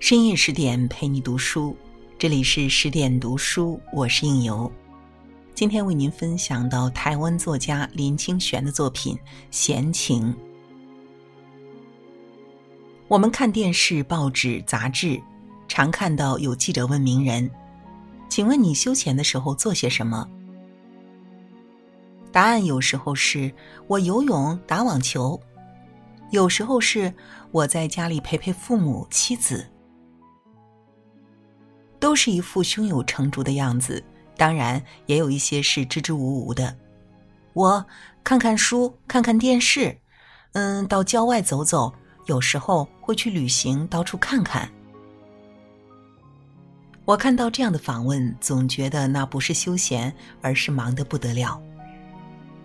深夜十点陪你读书，这里是十点读书，我是应由。今天为您分享到台湾作家林清玄的作品《闲情》。我们看电视、报纸、杂志，常看到有记者问名人：“请问你休闲的时候做些什么？”答案有时候是我游泳、打网球，有时候是我在家里陪陪父母、妻子。都是一副胸有成竹的样子，当然也有一些是支支吾吾的。我看看书，看看电视，嗯，到郊外走走，有时候会去旅行，到处看看。我看到这样的访问，总觉得那不是休闲，而是忙得不得了。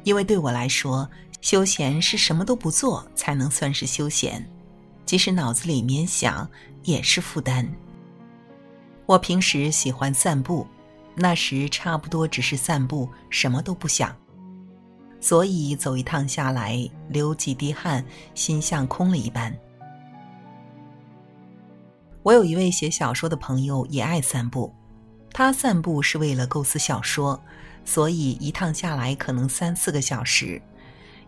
因为对我来说，休闲是什么都不做才能算是休闲，即使脑子里面想，也是负担。我平时喜欢散步，那时差不多只是散步，什么都不想。所以走一趟下来，流几滴汗，心像空了一般。我有一位写小说的朋友，也爱散步。他散步是为了构思小说，所以一趟下来可能三四个小时，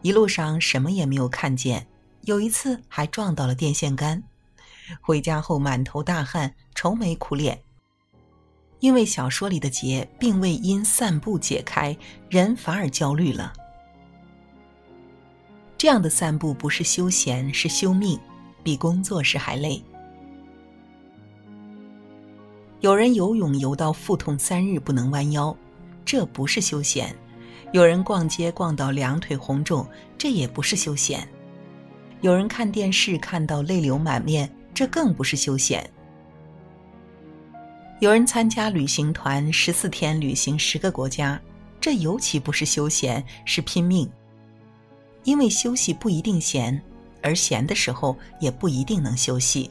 一路上什么也没有看见。有一次还撞到了电线杆，回家后满头大汗，愁眉苦脸。因为小说里的结并未因散步解开，人反而焦虑了。这样的散步不是休闲，是休命，比工作时还累。有人游泳游到腹痛三日不能弯腰，这不是休闲；有人逛街逛到两腿红肿，这也不是休闲；有人看电视看到泪流满面，这更不是休闲。有人参加旅行团，十四天旅行十个国家，这尤其不是休闲，是拼命。因为休息不一定闲，而闲的时候也不一定能休息。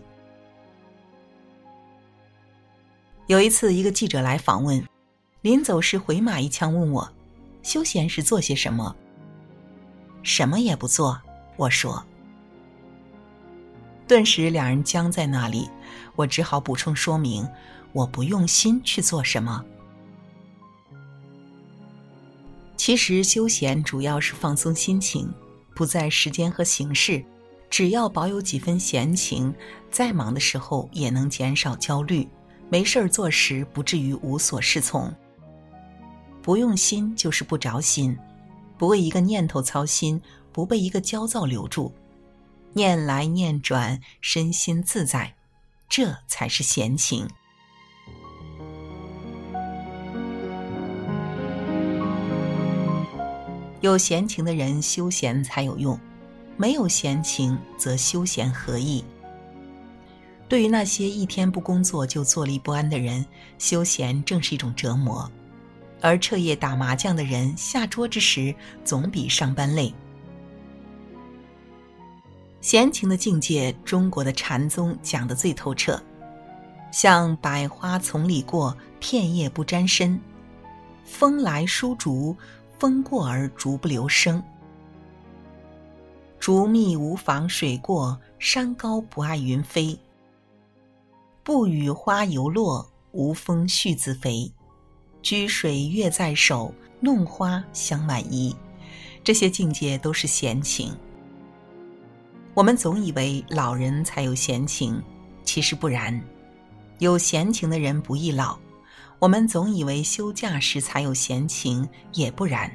有一次，一个记者来访问，临走时回马一枪问我：“休闲时做些什么？”“什么也不做。”我说。顿时两人僵在那里，我只好补充说明。我不用心去做什么。其实休闲主要是放松心情，不在时间和形式，只要保有几分闲情，再忙的时候也能减少焦虑，没事儿做时不至于无所适从。不用心就是不着心，不为一个念头操心，不被一个焦躁留住，念来念转，身心自在，这才是闲情。有闲情的人，休闲才有用；没有闲情，则休闲何益？对于那些一天不工作就坐立不安的人，休闲正是一种折磨；而彻夜打麻将的人，下桌之时总比上班累。闲情的境界，中国的禅宗讲得最透彻，像百花丛里过，片叶不沾身；风来疏竹。风过而竹不留声，竹密无妨水过，山高不碍云飞。不与花犹落，无风絮自肥。掬水月在手，弄花香满衣。这些境界都是闲情。我们总以为老人才有闲情，其实不然。有闲情的人不易老。我们总以为休假时才有闲情，也不然。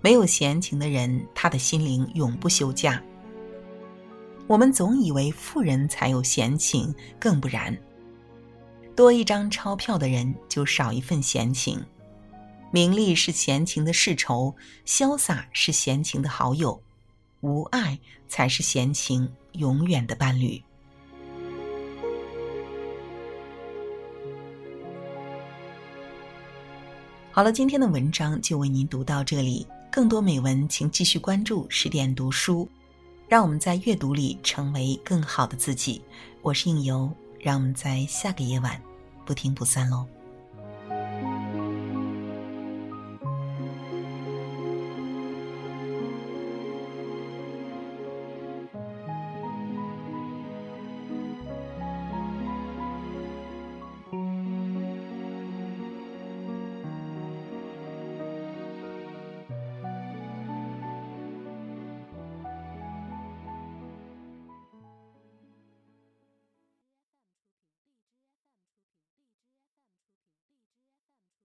没有闲情的人，他的心灵永不休假。我们总以为富人才有闲情，更不然。多一张钞票的人，就少一份闲情。名利是闲情的世仇，潇洒是闲情的好友，无爱才是闲情永远的伴侣。好了，今天的文章就为您读到这里。更多美文，请继续关注十点读书，让我们在阅读里成为更好的自己。我是应由，让我们在下个夜晚不听不散喽。